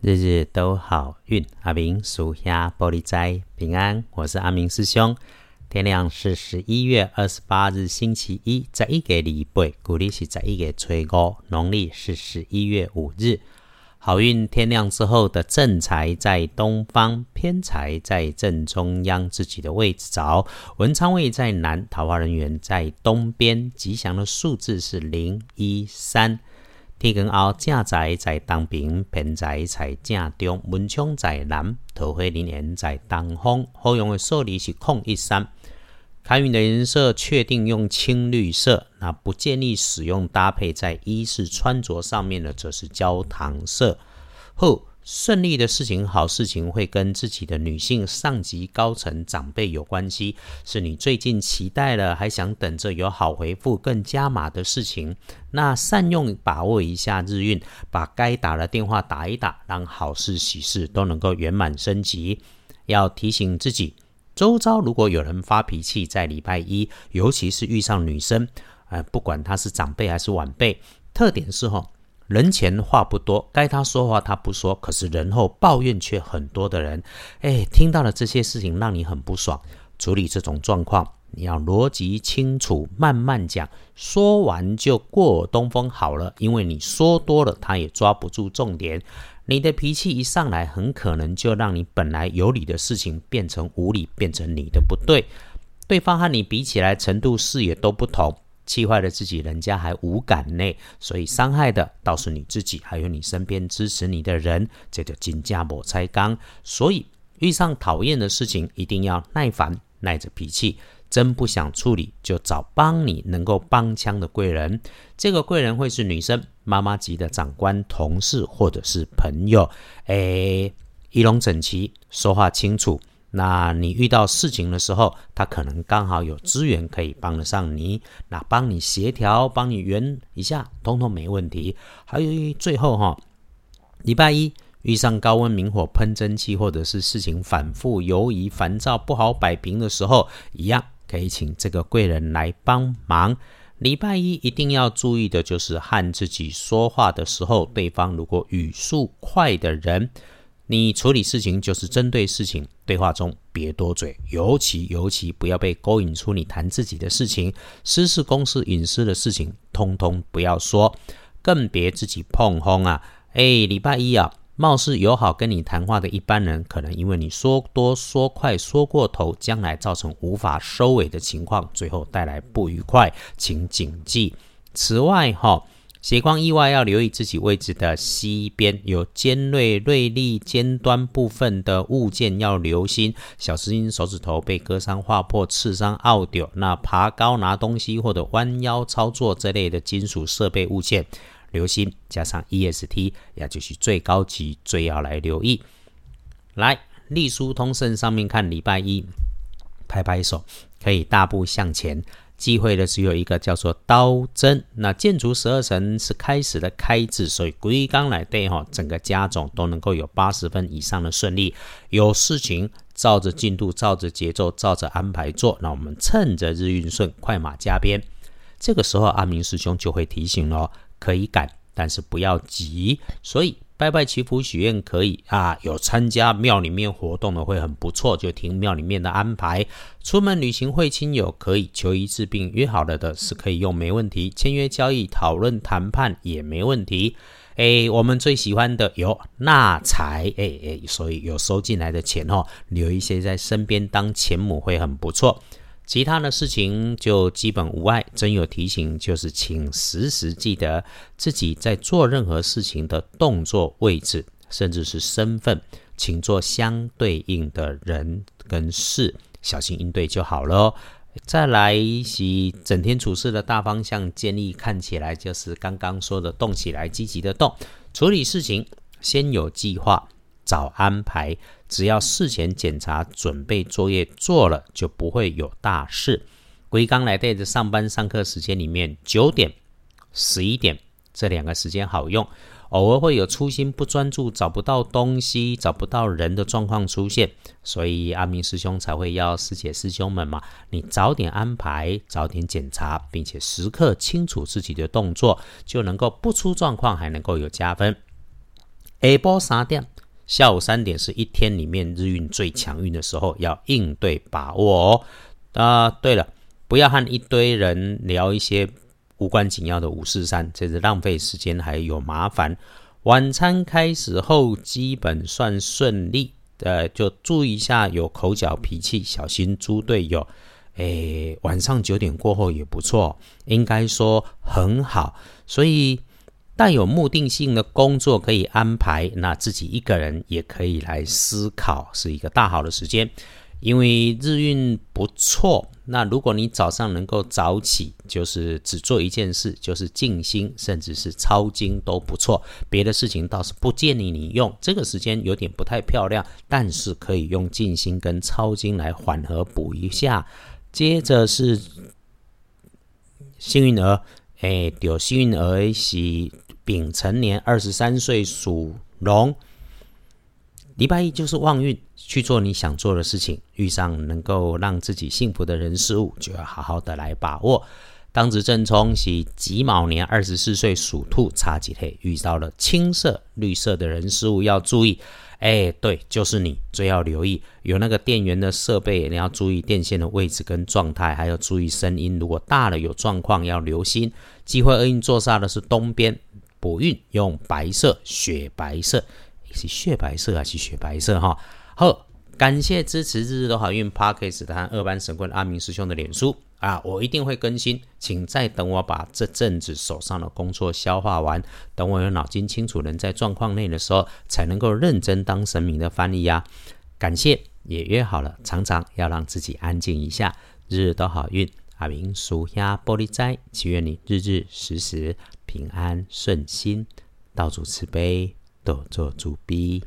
日日都好运，阿明属下玻璃斋平安。我是阿明师兄。天亮是十一月二十八日星期一，在一个礼拜，古历是在一个初五，农历是十一月五日。好运天亮之后的正财在东方，偏财在正中央自己的位置找。文昌位在南，桃花人员在东边。吉祥的数字是零一三。天光后，正在在东边，偏财在正中，文昌在南，桃花林园在东方。好用的数字是空一三。开运的颜色确定用青绿色，那不建议使用搭配在衣饰穿着上面的，则是焦糖色。后。顺利的事情、好事情会跟自己的女性上级、高层、长辈有关系，是你最近期待了，还想等着有好回复、更加码的事情。那善用把握一下日运，把该打的电话打一打，让好事、喜事都能够圆满升级。要提醒自己，周遭如果有人发脾气，在礼拜一，尤其是遇上女生，呃，不管她是长辈还是晚辈，特点是吼。人前话不多，该他说话他不说，可是人后抱怨却很多的人，哎，听到了这些事情让你很不爽。处理这种状况，你要逻辑清楚，慢慢讲，说完就过东风好了。因为你说多了，他也抓不住重点。你的脾气一上来，很可能就让你本来有理的事情变成无理，变成你的不对。对方和你比起来，程度视野都不同。气坏了自己，人家还无感呢，所以伤害的倒是你自己，还有你身边支持你的人，这就金家抹拆缸。所以遇上讨厌的事情，一定要耐烦，耐着脾气。真不想处理，就找帮你能够帮腔的贵人。这个贵人会是女生，妈妈级的长官、同事或者是朋友。诶，仪容整齐，说话清楚。那你遇到事情的时候，他可能刚好有资源可以帮得上你，那帮你协调、帮你圆一下，通通没问题。还有最后哈，礼拜一遇上高温明火喷蒸汽，或者是事情反复犹疑、烦躁不好摆平的时候，一样可以请这个贵人来帮忙。礼拜一一定要注意的就是和自己说话的时候，对方如果语速快的人。你处理事情就是针对事情，对话中别多嘴，尤其尤其不要被勾引出你谈自己的事情，私事、公事、隐私的事情，通通不要说，更别自己碰轰啊！哎，礼拜一啊，貌似友好跟你谈话的一般人，可能因为你说多说快说过头，将来造成无法收尾的情况，最后带来不愉快，请谨记。此外，哈。斜光意外要留意自己位置的西边有尖锐锐利尖端部分的物件要留心，小心手指头被割伤、划破、刺伤、拗掉。那爬高拿东西或者弯腰操作这类的金属设备物件，留心。加上 EST，也就是最高级，最要来留意。来，隶书通胜上面看礼拜一，拍拍手，可以大步向前。忌讳的只有一个，叫做刀针。那建筑十二层是开始的开字，所以归刚来对哈，整个家种都能够有八十分以上的顺利。有事情照着进度、照着节奏、照着安排做。那我们趁着日运顺，快马加鞭。这个时候，阿明师兄就会提醒了：可以赶，但是不要急。所以。拜拜祈福许愿可以啊，有参加庙里面活动的会很不错，就听庙里面的安排。出门旅行会亲友可以求医治病，约好了的是可以用没问题。签约交易讨论谈判也没问题。哎，我们最喜欢的有纳财，哎哎，所以有收进来的钱哦，留一些在身边当钱母会很不错。其他的事情就基本无碍。真有提醒，就是请时时记得自己在做任何事情的动作位置，甚至是身份，请做相对应的人跟事，小心应对就好了。再来是整天处事的大方向建议，看起来就是刚刚说的动起来，积极的动，处理事情先有计划。早安排，只要事前检查、准备作业做了，就不会有大事。归刚来带着上班上课时间里面，九点、十一点这两个时间好用。偶尔会有粗心、不专注、找不到东西、找不到人的状况出现，所以阿明师兄才会要师姐师兄们嘛，你早点安排，早点检查，并且时刻清楚自己的动作，就能够不出状况，还能够有加分。下波三点，下午三点是一天里面日运最强运的时候，要应对把握哦。啊，对了，不要和一堆人聊一些无关紧要的五四三，这是浪费时间还有麻烦。晚餐开始后，基本算顺利。呃，就注意一下，有口角脾气，小心猪队友。诶，晚上九点过后也不错，应该说很好。所以带有目的性的工作可以安排，那自己一个人也可以来思考，是一个大好的时间。因为日运不错，那如果你早上能够早起，就是只做一件事，就是静心，甚至是抄经都不错。别的事情倒是不建议你用，这个时间有点不太漂亮，但是可以用静心跟抄经来缓和补一下。接着是幸运儿，哎，有幸运儿是丙辰年二十三岁属龙，礼拜一就是旺运。去做你想做的事情，遇上能够让自己幸福的人事物，就要好好的来把握。当值正冲喜己卯年二十四岁属兔，差几天遇到了青色、绿色的人事物要注意。哎，对，就是你最要留意，有那个电源的设备，你要注意电线的位置跟状态，还要注意声音。如果大了有状况，要留心。机会厄运坐煞的是东边，补运用白色、雪白色，是雪白色还是雪白色？哈。好，感谢支持日日都好运 Parkes 的二班神棍阿明师兄的脸书啊，我一定会更新，请再等我把这阵子手上的工作消化完，等我有脑筋清楚、人在状况内的时候，才能够认真当神明的翻译呀。感谢，也约好了，常常要让自己安静一下。日日都好运，阿明属下玻璃斋，祈愿你日日时时平安顺心，道主慈悲，多做主逼。